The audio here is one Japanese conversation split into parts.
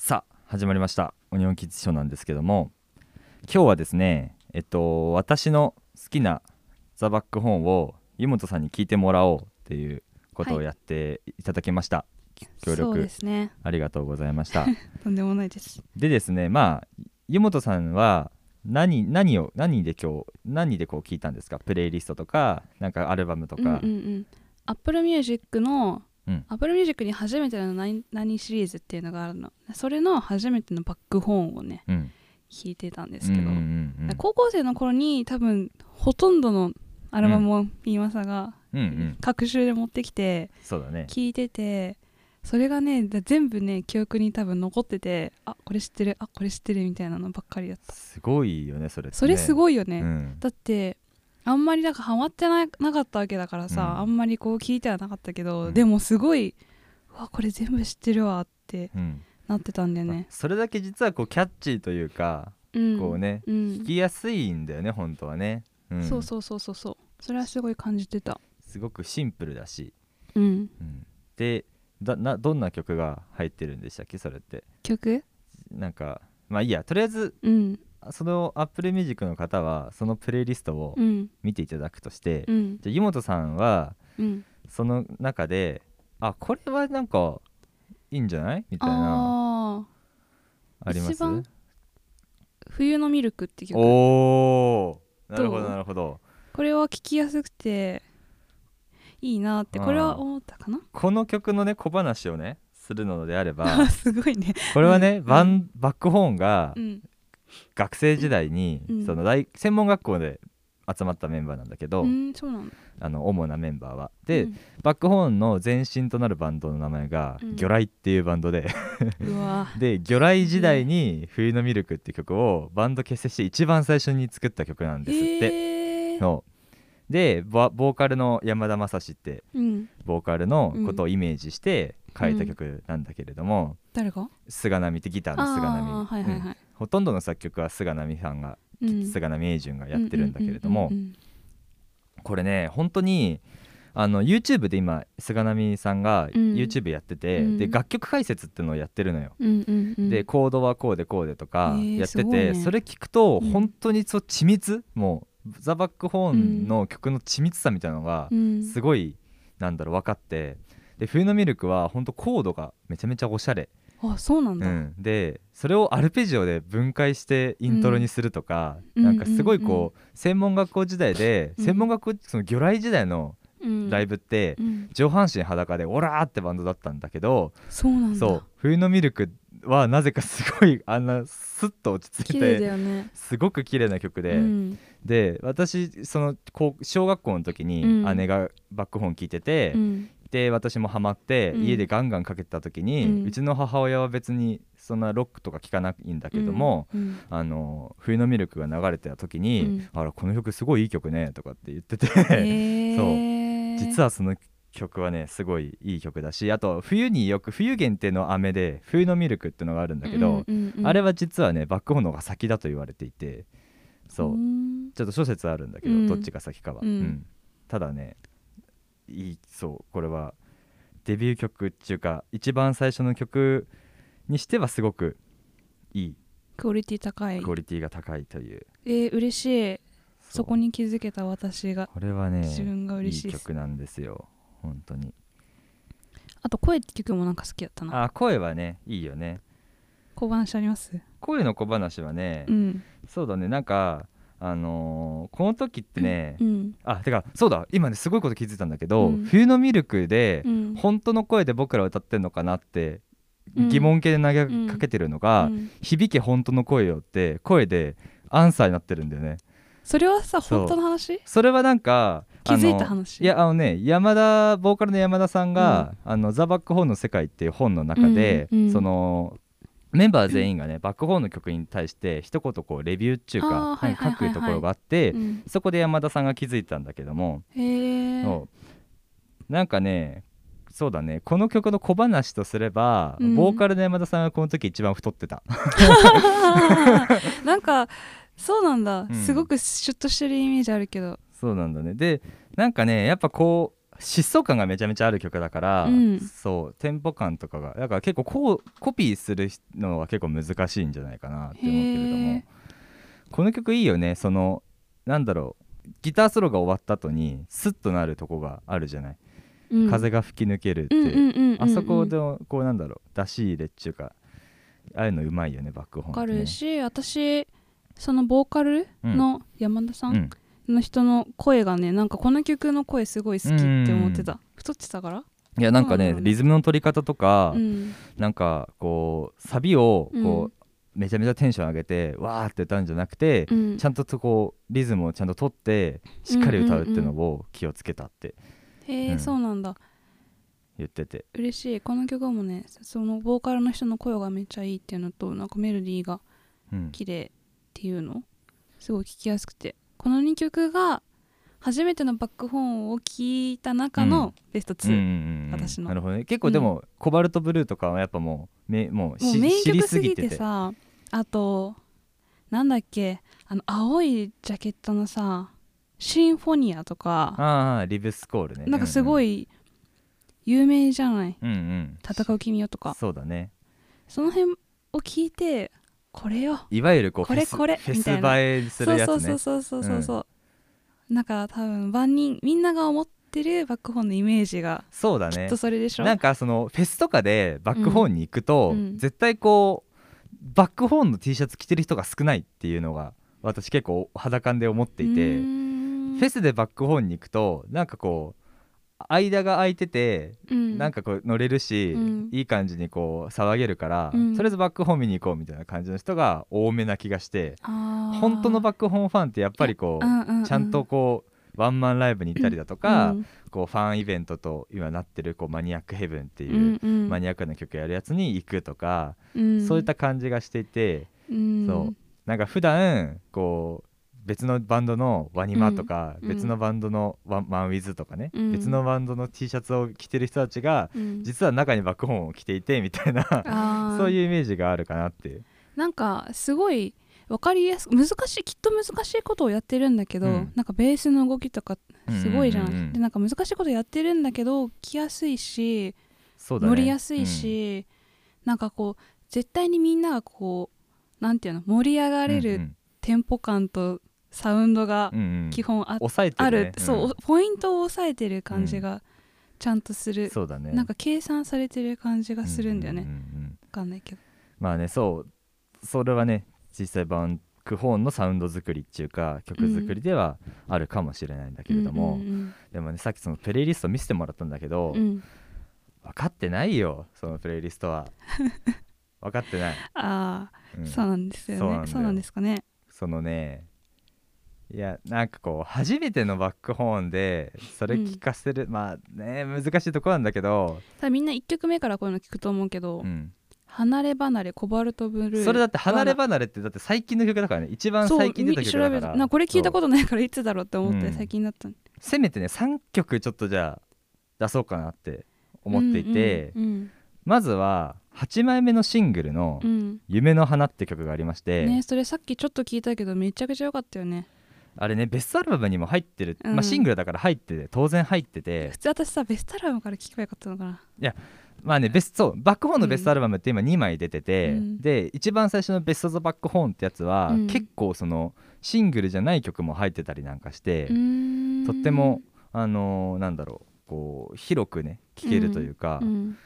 さあ始まりました。オニオンキッズショーなんですけども。今日はですねえっと私の好きなザ・バックホーンを湯本さんに聞いてもらおうっていうことをやっていただきました、協そう力ですね。ありがとうございました。とんでもないです。でですねまあ湯本さんは何何を何で今日何でこう聞いたんですか？プレイリストとかなんかアルバムとうんうんか、うん。アップルミュージックのうん。アップルミュージックに初めての何何シリーズっていうのがあるの。それの初めてのバックホーンをねうん。聴いてたんですけど、高校生の頃に多分ほとんどのアルバムをピーマサが各週で持ってきて聴いててそれがねだ全部ね記憶に多分残っててあこれ知ってるあこれ知ってるみたいなのばっかりだった。すごいよねそれね。それすごいよね、うん。だってあんまりなんかハマってななかったわけだからさ、うん。あんまりこう聞いてはなかったけど、うん。でもすごいうわこれ全部知ってるわってうん。なってたんだよね、それだけ実はこうキャッチーというか、うん、こうねうん。聞きやすいんだよね本当はね、うん、そうそうそうそうそう。それはすごい感じてた。すごくシンプルだし、うん。うん、でだなどんな曲が入ってるんでしたっけそれって。曲？なんかまあいいや。とりあえずうんその Apple Music の方はそのプレイリストをうん。見ていただくとして、うん。じゃあ湯本さんはうん。その中であこれはなんかいいんじゃない？みたいな。ああります？一番ー冬のミルクって曲。おー。なるほどなるほど。これは聴きやすくていいなってこれは思ったかな？この曲のね小話をねするのであればあ すごいね。これはね、うん。バンバックホーンがうん学生時代に、うん。その大専門学校で集まったメンバーなんだけど、うんあの主なメンバーは。で、うん。バックホーンの前身となるバンドの名前が、うん。魚雷っていうバンドで。で魚雷時代に「冬のミルク」っていう曲をバンド結成して一番最初に作った曲なんですって、へー。でボボーカルの山田正史ってうん。ボーカルのことをイメージして書いた曲なんだけれども、誰が？菅波ってギターの菅波、はいはいはい。うんほとんどの作曲は菅波さんが、うん。菅波英順がやってるんだけれども、うんうんこれね本当にあの YouTube で今菅波さんがうん。YouTube やってて、うん。で楽曲解説っていうのをやってるのよ。うんうんうん。でコードはこうでこうでとかやってて、すごいね。それ聞くとうん。本当にそう緻密、もうザ・バックホーンの曲の緻密さみたいなのがうん。すごい、なんだろう分かってで冬のミルクは本当コードがめちゃめちゃおしゃれ、あそうなんだ、うん、でそれをアルペジオで分解してイントロにするとか、うん。なんかすごいこう、専門学校時代で、うん。専門学校その魚雷時代のうん。ライブって、うん。上半身裸でオラーってバンドだったんだけど、そう冬のミルクはなぜかすごいあんなスッと落ち着いてよね。すごく綺麗な曲で、うん。で私その小学校の時にうん。姉がバックホーン聴いてて、うんで私もハマって、うん。家でガンガンかけてた時に、ううんちの母親は別にそんなロックとか聴かないんだけども、うん。あの冬のミルクが流れてた時に、うん。あらこの曲すごいいい曲ねとかって言ってて、へー。実はその曲はねすごいいい曲だしあと冬によく冬限定の飴で冬のミルクっていうのがあるんだけど、うんうんうんあれは実はねバックホーンの方が先だと言われていてそう、ん。ちょっと諸説あるんだけど、うん。どっちが先かは、うん。ただねいいそうこれはデビュー曲っていうか一番最初の曲にしてはすごくいい。クオリティ高い。クオリティが高いという、えー、嬉しい。う。そこに気づけた私がこれはね自分がいい嬉しいです。曲なんですよ。本当に。あと声って曲もなんか好きだったな。あ声はねいいよね。小話あります？声の小話はね、うん。そうだね。なんかあのーこの時ってね、うん。あてかそうだ。今ねすごいこと気づいたんだけど、うん。冬のミルクで、うん。本当の声で僕ら歌ってんのかなってうん。疑問形で投げかけてるのが「うん。響け本当の声よ」って声でアンサーになってるんだよね。それはさ本当の話？それはなんか気づいた話？いやあのね山田ボーカルの山田さんが「あのザ・バックホーンの世界」っていう本の中で、そのメンバー全員がね、バックホーンの曲に対して一言こうレビューっていうか書くところがあって、うん。そこで山田さんが気づいたんだけども、へう。なんかねそうだね。この曲の小話とすれば、うん。ボーカルの山田さんがこの時一番太ってた。なんかそうなんだ、うん。すごくシュッとしてるイメージあるけど。そうなんだね。でなんかねやっぱこう疾走感がめちゃめちゃある曲だから、うん。そうテンポ感とかがだから結構こうコピーするのは結構難しいんじゃないかなって思うけれども。この曲いいよね。そのなんだろうギターソロが終わった後にスッとなるとこがあるじゃない、うん。風が吹き抜けるって、あそこでこうなんだろう出し入れっちゅうかああいうのうまいよねバックホーンわかるし私そのボーカルの山田さうんんの人の声がねなんかこの曲の声すごい好きって思ってた。太ってたから？いやなんかねねリズムの取り方とか、うん。なんかこうサビをこう、めちゃめちゃテンション上げてわーって歌うんじゃなくて、うん。ちゃんととこうリズムをちゃんと取ってしっかり歌うっていうのを気をつけたって。へえ、うん。そうなんだ。言ってて。嬉しい。この曲もねそのボーカルの人の声がめっちゃいいっていうのとなんかメロディーがうん。綺麗っていうのすごい聴きやすくてこの2曲が初めてのバックホーンを聴いた中のベスト2、うんうんうん。私の。なるほどね。結構でも、コバルトブルーとかはやっぱもうめもうもうし名知り曲すぎてさあとなんだっけあの青いジャケットのさシンフォニアとか。ああリブスコールね。なんかすごいい有名じゃない？うんうん。戦う君よとか。そうだね。その辺を聞いてこれよ。いわゆるこうこれこれフェス映えすそうるやつね。そうそうそうそうそう、なんか多分万人みんなが思ってるバックホーンのイメージがそうだね。きっとそれでしょ、なんかそのフェスとかでバックホーンに行くと、うん。うん。絶対こうバックホーンの T シャツ着てる人が少ないっていうのが私結構肌感で思っていて。フェスでバックホーンに行くとなんかこう間が空いてて、うん。なんかこう乗れるし、うん。いい感じにこう騒げるから、うん。とりあえずバックホーン見に行こうみたいな感じの人が多めな気がして本当のバックホーンファンってやっぱりこう、うんうんうん。ちゃんとこうワンマンライブに行ったりだとか、うんこうファンイベントと今なってるこうマニアックヘブンっていう、マニアックな曲やるやつに行くとか、うん。そういった感じがしていて、うん。そう。なんか普段こう別のバンドのワニマとか、うん。別のバンドのワンマンウィズとかね、うん。別のバンドの T シャツを着てる人たちがうん。実は中にバックホーンを着ていてみたいな そういうイメージがあるかなって。なんかすごい分かりやすく難しいきっと難しいことをやってるんだけど、うん。なんかベースの動きとかすごいじゃん,、うん。うんうんうん。でなんか難しいことやってるんだけど着やすいし、ね。乗りやすいし、なんかこう絶対にみんながこうなんていうの盛り上がれるうん。テンポ感とサウンドがうんうん。うん基本あ,、抑えてある、ねる、そうポイントを押さえてる感じがちゃんとする、そうだね。なんか計算されてる感じがするんだよね、うううんうん。わかんないけど。まあねそう。それはね実際バンクホーンのサウンド作りっていうか曲作りではあるかもしれないんだけれども、うんうんでもねさっきそのプレイリスト見せてもらったんだけど、うん。うん分かってないよそのプレイリストは。分かってない、ああ、うん。そうなんですよね。そうなんですかね。そのねいやなんかこう初めてのバックホーンでそれ聞かせる、まあね難しいとこなんだけど、ただみんな1曲目からこういうの聞くと思うけど、うん。離れ離れコバルトブルー。それだって離れ離れってだって最近の曲だからね。一番最近出た曲だみ調べからたなこれ聞いたことないからいつだろうって思ってうん。最近だった。のせめてね3曲ちょっとじゃあ出そうかなって思っていて、うんまずは8枚目のシングルのうんうん「夢の花」って曲がありまして、ねそれさっきちょっと聞いたけどめちゃくちゃ良かったよねあれねベストアルバムにも入ってる、うん。まあ、シングルだから入ってて当然入ってて。普通私さベストアルバムから聞けばよかったのかな。まあねベストそうバックホーンのベストアルバムって今2枚出てて、うん。で一番最初の「ベスト・ザ・バックホーン」ってやつは、うん。結構そのシングルじゃない曲も入ってたりなんかして、うーん。とってもあのーなんだろうこう広くね聴けるというか、うん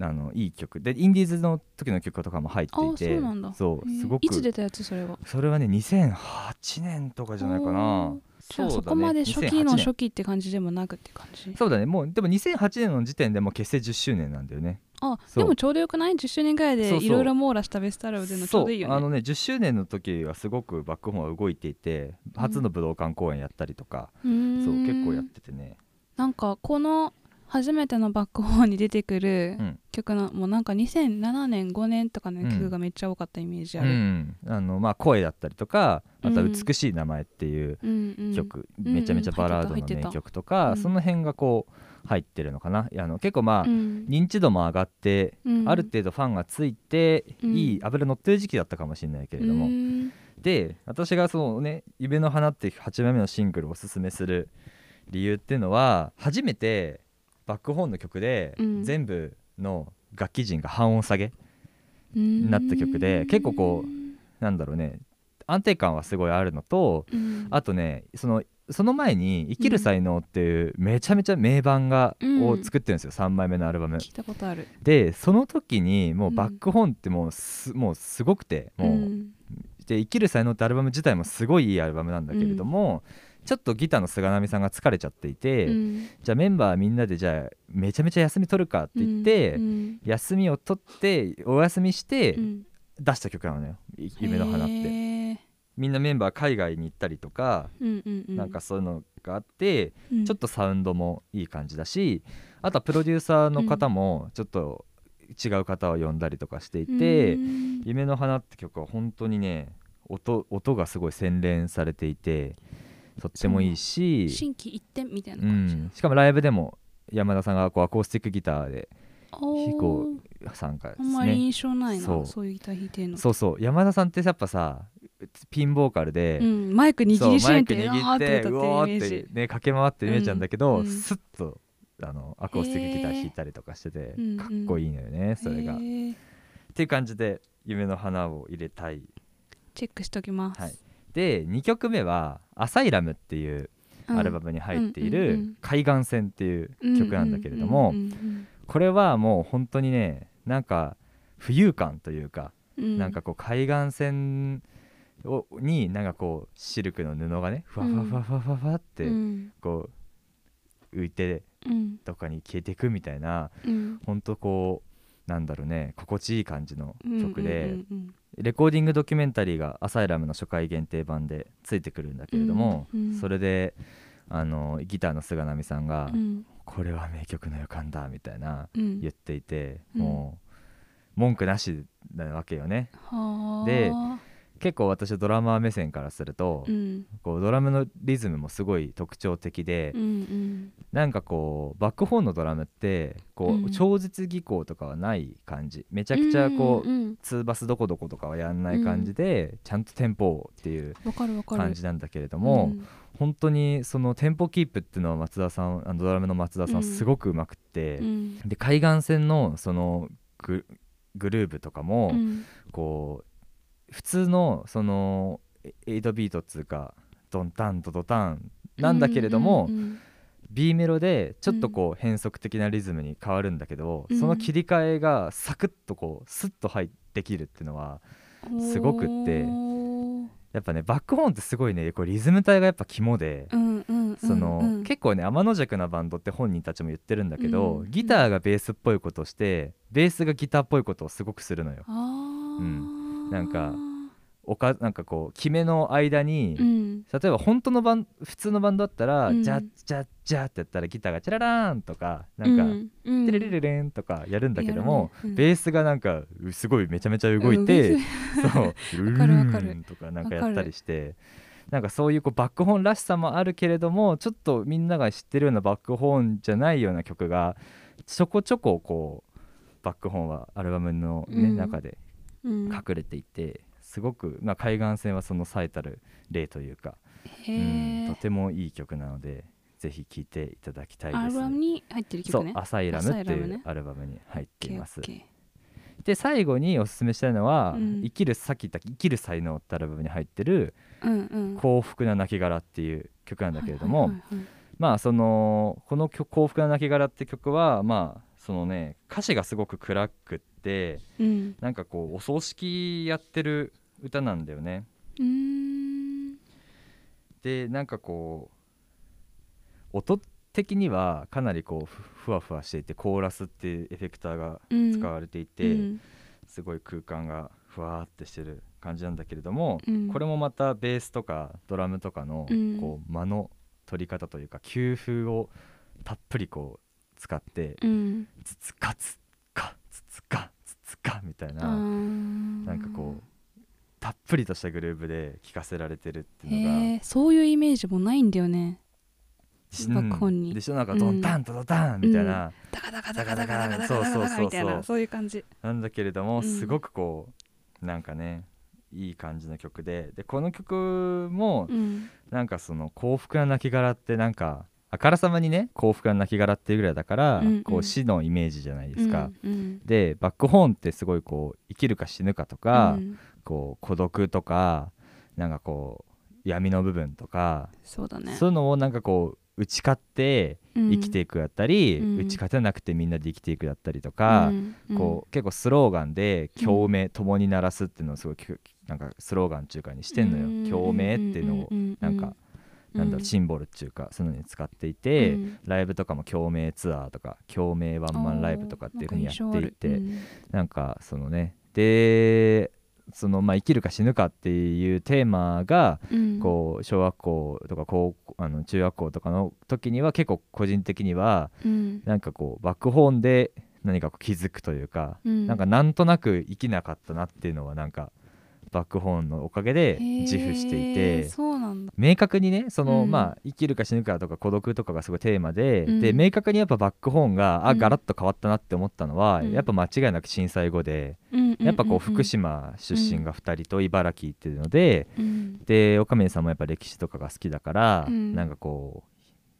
あのいい曲。でインディーズの時の曲とかも入っていあてそうなんだ。そうへー。すごく。いつ出たやつそれは？それはね2008年とかじゃないかな。そうだね。そこまで初期の2008年初期って感じでもなくって感じそうだね。もうでも2008年の時点でもう結成10周年なんだよね。あでもちょうどよくない ?10 周年ぐらいでいろいろ網羅したベストアルバムでのちょうどいいよね。そう。あのね10周年の時はすごくバックホーンは動いていて初の武道館公演やったりとか、うーん。そう結構やっててね。なんかこの初めてのバックホーンに出てくるうん。曲の、もうなんか2007年5年とかの曲がめっちゃ多かったイメージあうる、ん。あのまあ声だったりとかあと美しい名前っていううんうん。曲、うんめちゃめちゃバラードの名曲とか、うんその辺がこう入ってるのかな？あの結構まあ、うん。認知度も上がって、うん。ある程度ファンがついて、うん。いい油乗ってる時期だったかもしれないけれども、うん。で私がそうね「夢の花」っていう8枚目のシングルをおすすめする理由っていうのは初めてバックホーンの曲でうん。全部の楽器陣が半音下げになった曲で結構こなんだろうね安定感はすごいあるのとうん、あとねそのその前に「生きる才能」っていうめちゃめちゃ名盤が、うん。を作ってるんですよ3枚目のアルバム。聞いたことある。でその時にもううん。バックホーンってもうす,、もうすごくてもう、ん。で「生きる才能」ってアルバム自体もすごいいいアルバムなんだけれども、ちょっとギターの菅波さんが疲れちゃっていて、うん。じゃあメンバーみんなでじゃあめちゃめちゃ休み取るかって言って、うん。休みを取ってお休みしてうん。出した曲なのよ「い夢の花」って。みんなメンバー海外に行ったりとか、うんうんうん、なんかそういうのがあって、うん。ちょっとサウンドもいい感じだしあとはプロデューサーの方もちょっと違う方を呼んだりとかしていてうん「夢の花」って曲は本当にね音音がすごい洗練されていてとってもいいし、心機一転みたいなう感じ、ん、しかもライブでも山田さんがこうアコースティックギターでおー。こ参加であんまりすね。印象ないなそそうういうギター弾いてるの。そうそう。山田さんってやっぱさピンボーカルで、うん、マイク握りしめてマイク握って歌うおーっってね駆け回ってるイメージなんだけど、うん。うんスッとあのアコースティックギター弾いたりとかしてて、かっこいいのよね、それが。っていう感じで夢の花を入れたい。チェックしときます、はいで2曲目は「アサイラム」っていううん。アルバムに入っている「海岸線」っていう曲なんだけれども、これはもう本当にねなんか浮遊感というか、なんかこう海岸線をになんかこうシルクの布がねふわふわふわふわふわふわってうん。こう浮いてうん。どっかに消えていくみたいなうん。ほんとこうなんだろうね心地いい感じの曲で、レコーディングドキュメンタリーが「アサイラム」の初回限定版でついてくるんだけれども、うんうん。それであのギターの菅波さんがうんうん「これは名曲の予感だ」みたいなうん。言っていて、うん。もう文句なしなわけよね。はあ。で結構私ドラマー目線からすると、うん。こうドラムのリズムもすごい特徴的で、うんうん。なんかこうバックホーンのドラムってこう、うん。超絶技巧とかはない感じ。めちゃくちゃこう、うんうんツーバスどこどことかはやんない感じで、ちゃんとテンポをっていう感じなんだけれども、うん。本当にそのテンポキープっていうのは松田さんあのドラムの松田さうん。んすごくうまくって、うん。で海岸線のそのググルーブとかも、うん。こう普通のその8ビートっつうかドンタンドドタンなんだけれども、うん B メロでちょっとこう変則的なリズムに変わるんだけど、うん。その切り替えがサクッとこうスッと入ってきるっていうのはうんすごくって。やっぱねバックホーンってすごいねこうリズム体がやっぱ肝で、うんうんうんその、うん結構ね天の弱なバンドって本人たちも言ってるんだけど、うんギターがベースっぽいことをしてベースがギターっぽいことをすごくするのよ。うんなんかおかなんかこう決めの間に、うん。例えば本当のバン普通のバンドだったら、うん。ジャッジャッジャッってやったらギターがチャララーンとかなんか、うん。テレレレレンとかやるんだけども、うん。ベースがなんかうすごいめちゃめちゃ動いて、うん。そう ルーンとかなんかやったりしてなんかそういうこうバックホーンらしさもあるけれどもちょっとみんなが知ってるようなバックホーンじゃないような曲がちょこちょここうバックホーンはアルバムの、ねうん。中でうん隠れていてすごく、まあ、海岸線はその最たる例というか、へうん、えとてもいい曲なのでぜひ聴いていただきたいです。アルバムに入ってるそう曲ね「アサイラム」っていうアルバムに入っています。で最後におすすめしたいのは「うん。生きるさっき言った「生きる才能」ってアルバムに入ってるーうんうん「幸福な亡骸」っていう曲なんだけれども、はいはいはいはい。まあそのこの曲「幸福な亡骸」って曲はまあそのね歌詞がすごく暗くってうん。なんかこうお葬式やってる歌なんだよね。でなんかこう音的にはかなりこうふふわふわしていてコーラスっていうエフェクターがうん。使われていて、うん。すごい空間がふわーってしてる感じなんだけれども、うん。これもまたベースとかドラムとかのうん。こう間の取り方というか給風をたっぷりこう使ってうん。ツツカツカツツカツツカみたいあなーなんかこうたっぷりとしたグルーヴで聴かせられてるっていうのがそういうイメージもないんだよね。うん。バックホーンに。でしょ？なんかドンタンドドタンみたいな、ダカダカダカダカダカダカそうダそうそうそうカみたいなそういう感じ。なんだけれども、うん。すごくこうなんかねいい感じの曲で。でこの曲もうん。なんかその幸福な亡骸ってなんかあからさまにね幸福な亡骸っていうぐらいだから、うんうん。こう死のイメージじゃないですか、うんうん。でバックホーンってすごいこう生きるか死ぬかとか、うん。こう孤独とかなんかこう闇の部分とか、そうだね。そういうのをなんかこう打ち勝って生きていいくだったり、うん。打ち勝てなくてみんなで生きていくだったりとか、こう結構スローガンで「共鳴、共に鳴らす」っていうのをすごいきなんかスローガン中華にしてんのよ、共鳴っていうのをなんか、なんだろうシンボルっていうかそういうのに使っていて、ライブとかも共鳴ツアーとか共鳴ワンマンライブとかっていう風にやっていてなんかそのねでそのまあ生きるか死ぬかっていうテーマがこう小学校とか高校あの中学校とかの時には結構個人的にはうん。なんかこうバックホーンで何かこう気づくというか、うん。なんかなんとなく生きなかったなっていうのはなんかバックホーンのおかげで自負していて明確にねその、うん。まあ生きるか死ぬかとか孤独とかがすごいテーマで、うん。で明確にやっぱバックホーンがあうん。ガラッと変わったなって思ったのは、うん。やっぱ間違いなく震災後で、ややっぱこう福島出身が2人と茨城っていうので、うん。で岡宮さんもやっぱ歴史とかが好きだから、うん。なんかこ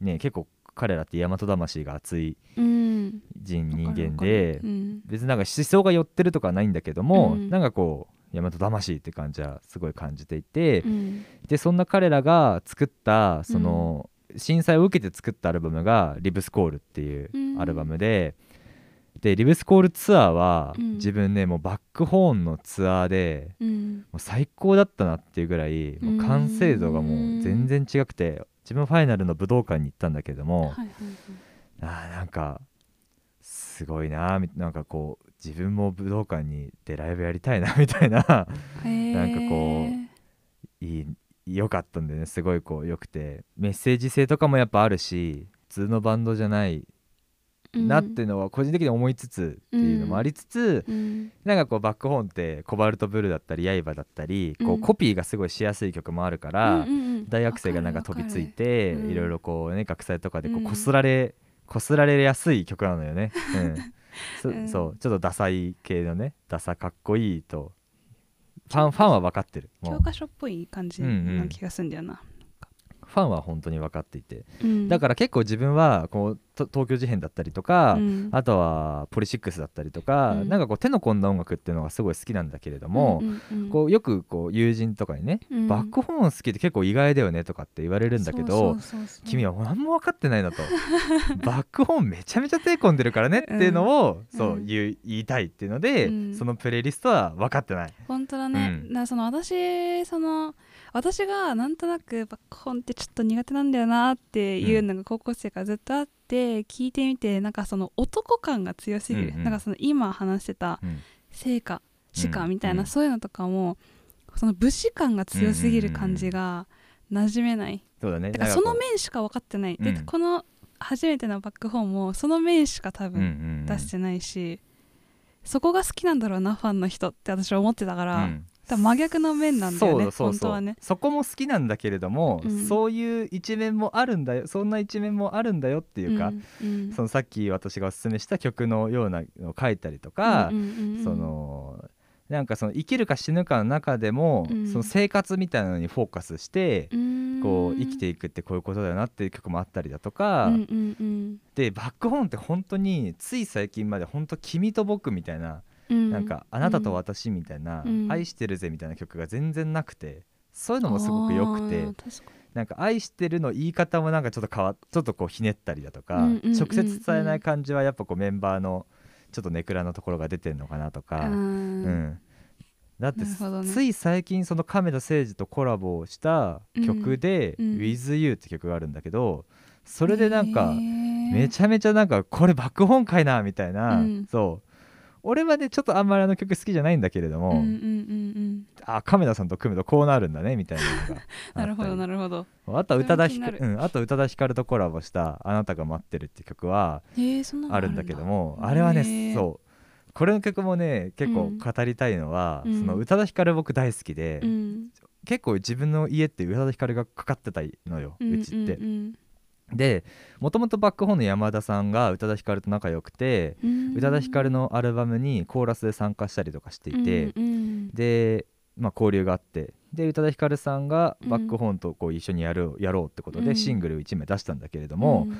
うね結構彼らって大和魂が熱いうん。人人間でる。うん。別になんか思想が寄ってるとかはないんだけども、うん。なんかこう大和魂って感じはすごい感じていて、うん。でそんな彼らが作ったその、震災を受けて作ったアルバムが「リブスコール」っていうアルバムで、でリブスコールツアーは、うん。自分ねもうバックホーンのツアーでうん。もう最高だったなっていうぐらいもう完成度がもう全然違くて自分ファイナルの武道館に行ったんだけども、はいはいあーなんかすごいなみなんかこう自分も武道館にでライブやりたいなみたいな。なんかこいい良かったんでねすごいこう良くて。メッセージ性とかもやっぱあるし普通のバンドじゃないうんなっていうのは個人的に思いつつっていうのもありつつ、うん。なんかこうバックホーンってコバルトブルーだったり刃だったり、こううんコピーがすごいしやすい曲もあるから、大学生がなんか飛びついていろいろこうね学祭とかでこうすられ、こすられやすい曲なのよね、うんそうん。そうちょっとダサい系のねダサかっこいいとファンファンは分かってる。教科書っぽい感じな気がするんだよな、ファンは本当に分かっていて。うん。だから結構自分はこうと東京事変だったりとか、うん。あとはポリシックスだったりとか、うん。なんかこう手の込んだ音楽っていうのがすごい好きなんだけれども、うんうんうん。こうよくこう友人とかにね、うん。バックホーン好きって結構意外だよねとかって言われるんだけど君は何も分かってないなと。バックホーンめちゃめちゃ手込んでるからねっていうのを、うん。そう言いたいっていうので、うん。そのプレイリストは分かってない。本当だね、うん。なその私その私がなんとなくバックホーンってちょっと苦手なんだよなっていうのが高校生からずっとあって聞いてみてなんかその男感が強すぎる、うんうん。なんかその今話してたうん成果士うんかみたいな、うん。そういうのとかもその武士感が強すぎる感じが馴染めない、そうだね。だからその面面しか分かってない、うん。でこの初めてのバックホーンもその面しか多分出してないし、そこが好きなんだろうなファンの人って私は思ってたから、多分真逆の面なんだよねそうそうそう。本当はね。そこも好きなんだけれども、うん。そういう一面もあるんだよそんな一面もあるんだよっていうか、うんうんそのさっき私がおすすめした曲のようなのを書いたりとか、うんうんうんそのなんかその生きるか死ぬかの中でも、うん。その生活みたいなのにフォーカスして、うん。こう生きていくってこういうことだよなっていう曲もあったりだとか、うんうんうん。でバックホーンって本当につい最近まで本当君と僕みたいな、うんなんかあなたと私みたいな、うん。愛してるぜみたいな曲が全然なくてそういうのもすごく良くてなんか愛してるの言い方もなんかちょっと変わちょっとこうひねったりだとか、うんうんうんうん直接伝えない感じはやっぱこうメンバーのちょっとネクラのところが出てるのかなとか、にうん。だってね。つい最近その亀田誠治とコラボをした曲で「うん。うん WithYou」って曲があるんだけどそれでなんかめめちゃめちゃなんかこれバックホーンかいなみたいな、うん。そう俺はねちょっとあんまりあの曲好きじゃないんだけれども、うんうんうんあ亀田さんと組むとこうなるんだねみたいなのがうんなるほどなるるほど。あとは宇多田ヒカうん、あと宇多田ヒカルとコラボした「あなたが待ってる」って曲はあるんだ。けどもあれはねそう。これの曲もね結構うん。語りたいのは、うん。その宇多田ヒカル僕大好きで、うん。結構自分の家って宇多田ヒカルがかかってたのよ、うちって。うんでもともとバックホーンの山田さんが宇多田ヒカルと仲良くて、うん。宇多田ヒカルのアルバムにコーラスで参加したりとかしていて、うんうん。で、まあ、交流があってで宇多田ヒカルさんがうん。バックホーンとこう一緒にやるやろうってことでうん。シングル1枚出したんだけれども、うん。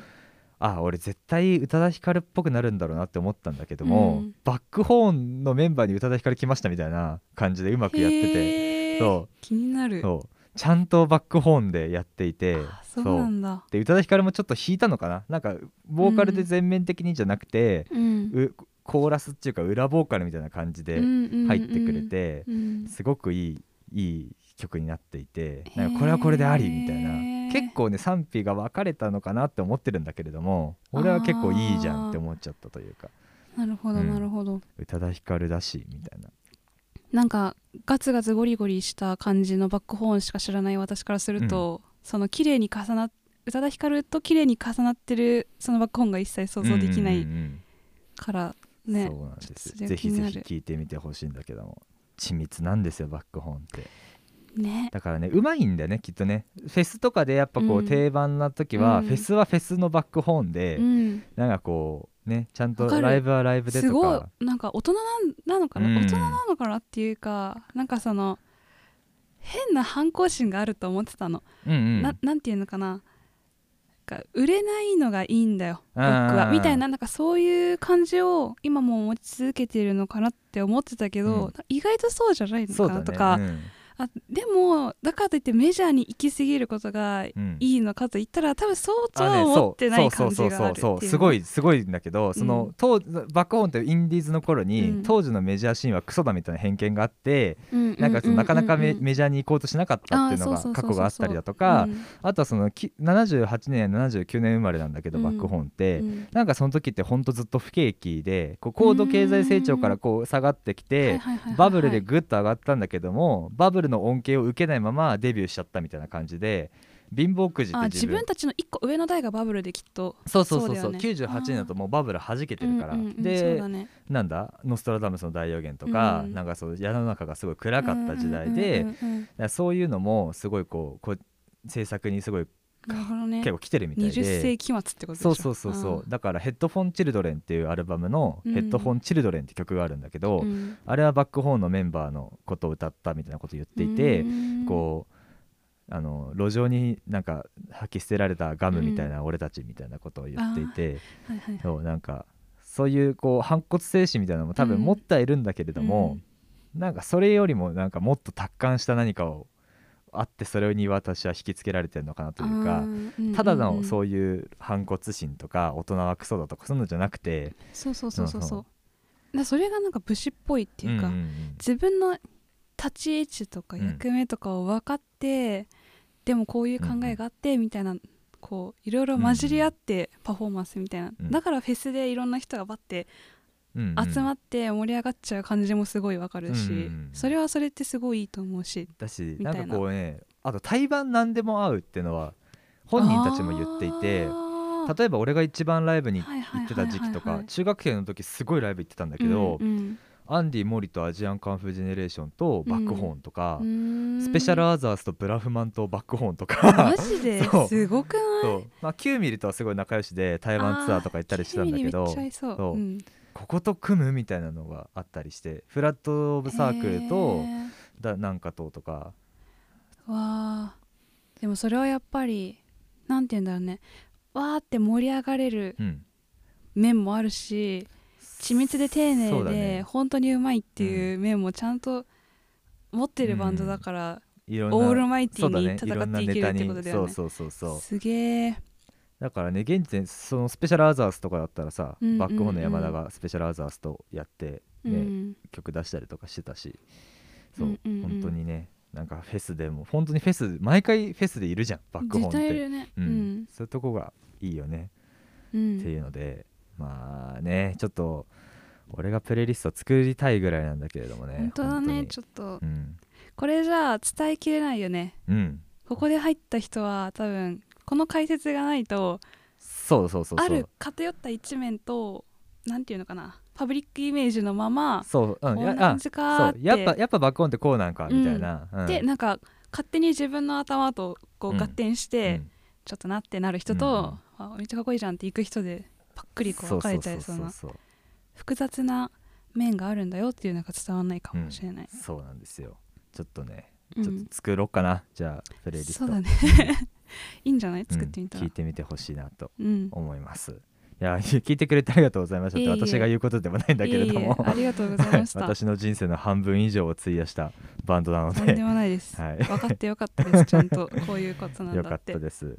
あ俺絶対宇多田ヒカルっぽくなるんだろうなって思ったんだけども、うん。バックホーンのメンバーに宇多田ヒカル来ましたみたいな感じでうまくやっててそ気になる。そうちゃんとバックホーンでやっていてあそうなんだ。で宇多田ヒカルもちょっと弾いたのかな？なんかボーカルで全面的にじゃなくて、うん。うコーラスっていうか裏ボーカルみたいな感じで入ってくれて、うん。すごくいいいい曲になっていてなんかこれはこれでありみたいな。結構ね賛否が分かれたのかなって思ってるんだけれども俺は結構いいじゃんって思っちゃったというか。なるほどうん。なるほど、宇多田ヒカルだしみたいななんかガツガツゴリゴリした感じのバックホーンしか知らない私からすると、その綺麗に重なっ宇多田ヒカルと綺麗に重なってるそのバックホーンが一切想像できないうんうんうんからうんね、そうなんですぜひぜひ聞いてみてほしいんだけども緻密なんですよバックホーンって。ね。だからねうまいんだよねきっとね。フェスとかでやっぱこう、うん。定番な時は、うん。フェスはフェスのバックホーンで、うん。なんかこうねちゃんとライブはライブですとごい。かなんか大人なんなのかな、うん。大人なのかなっていうかなんかその変な反抗心があると思ってたの、うんうん。ななんていうのかな？か売れないのがいいんだよ僕は。みたいななんかそういう感じを今も持ち続けているのかなって思ってたけど、うん。意外とそうじゃないのかなとか、うんあでもだからといってメジャーに行き過ぎることがいうん。いのかと言ったら多分そうとは思ってないそう感じそうそうがあるっていう。すごいすごいんだけどその、うん当バックホーンってインディーズの頃に、うん。当時のメジャーシーンはクソだみたいな偏見があって、うんなんかそのなかなかメ,、ジャーに行こうとしなかったっていうのが過去があったりだとかうん。あとはそのき78年79年生まれなんだけど、うんバックホーンって、うんなんかその時ってほんとずっと不景気でこう高度経済成長からこう下がってきて、バブルでぐっと上がったんだけどもバブルの恩恵を受けないままデビューしちゃったみたいな感じで貧乏くじってあ自分たちの一個上の代がバブルできっとそうそうそうそうね。98年だともうバブル弾けてるから、うんうんうんそうでだね。なんだ？ノストラダムスの大予言とか、うんなんかそう世の中がすごい暗かった時代で、うんうんうんうんだからそういうのもすごいこうこう制作にすごいなるほどね。結構来てるみたい20で。世紀末ってことでしょ？そうそうそうそう。だから「ヘッドフォン・チルドレン」っていうアルバムの「うん。ヘッドフォン・チルドレン」って曲があるんだけど、うん。あれはバックホーンのメンバーのことを歌ったみたいなことを言っていて、うん。こうあの路上になんか吐き捨てられたガムみたいな俺たちみたいなことを言っていて、はいはいはい。そうなんかそういうこう反骨精神みたいなのも多分持ってはいるんだけれども、なんかそれよりもなんかもっと達観した何かをあってそれに私は引きつけられてるのかなというか。ただのうそういう反骨心とか大人はクソだとかそういうのじゃなくて。そうそうそうそうそう。そうだそれがなんか武士っぽいっていうか、んんん。自分の立ち位置とかうん役目とかを分かって、でもこういう考えがあってみたいな、こういろいろ混じり合ってパフォーマンスみたいな、うん。だからフェスでいろんな人がバッてうんうん。集まって盛り上がっちゃう感じもすごい分かるし、うんうんうん。それはそれってすごいいいと思うしだしな。なんかこうねあと対バン何でも合うっていうのは本人たちも言っていて例えば俺が一番ライブに行ってた時期とか中学生の時すごいライブ行ってたんだけど、うんアンディ・モリとアジアンカンフージェネレーションとバックホーンとかう、ん。スペシャルアザースとブラフマンとバックホーンとか。マジで？すごくない？そう、まあ、9ミリとはすごい仲良しで台湾ツアーとか行ったりしてたんだけどあーキリめっちゃ合いそう。そう。うんここと組むみたいなのがあったりしてフラット・オブ・サークルとだなんかととか。わあでもそれはやっぱりなんて言うんだろうね。わーって盛り上がれるうん。面もあるし緻密で丁寧で、ね。本当にうまいっていう面もちゃんと持ってるバンドだから、いろんなオールマイティそうだねに戦っていけるってことだよね。そうそうそうそうすげえだからね現在そのスペシャルアザースとかだったらさ、うんうんうん。バックホーンの山田がスペシャルアザースとやって、ねうん。曲出したりとかしてたし。そう,、うんうんうん。本当にねなんかフェスでも本当にフェス毎回フェスでいるじゃんバックホーンって、ね。うん。うん。そういうとこがいいよね、うん。っていうのでまあねちょっと俺がプレイリスト作りたいぐらいなんだけれどもね本当だね本ちょっと。うん、これじゃあ伝えきれないよね。うん、ここで入った人は多分この解説がないとそうそうそうある偏った一面となんていうのかなパブリックイメージのままそう、うん、こん感じかやっぱやっぱバックホーンってこうなんかみたいな、うん。でなんか勝手に自分の頭とこううん。合点して、うん。ちょっとなってなる人と、あめっちゃかっこいいじゃんって行く人でパックリこう分かれちゃいそうな複雑な面があるんだよっていうのが伝わらないかもしれない、そうなんですよ。ちょっとねうん。ちょっと作ろうかな、じゃあプレイリスト。そうだね いいんじゃない？作ってみたら。うん聞いてみてほしいなとうん。思います。いや 聞いてくれてありがとうございましたって私が言うことでもないんだけれども。ありがとうございました。私の人生の半分以上を費やしたバンドなのとんででもないです、はい。分かってよかったです。ちゃんとこういうことなんよかっだってたです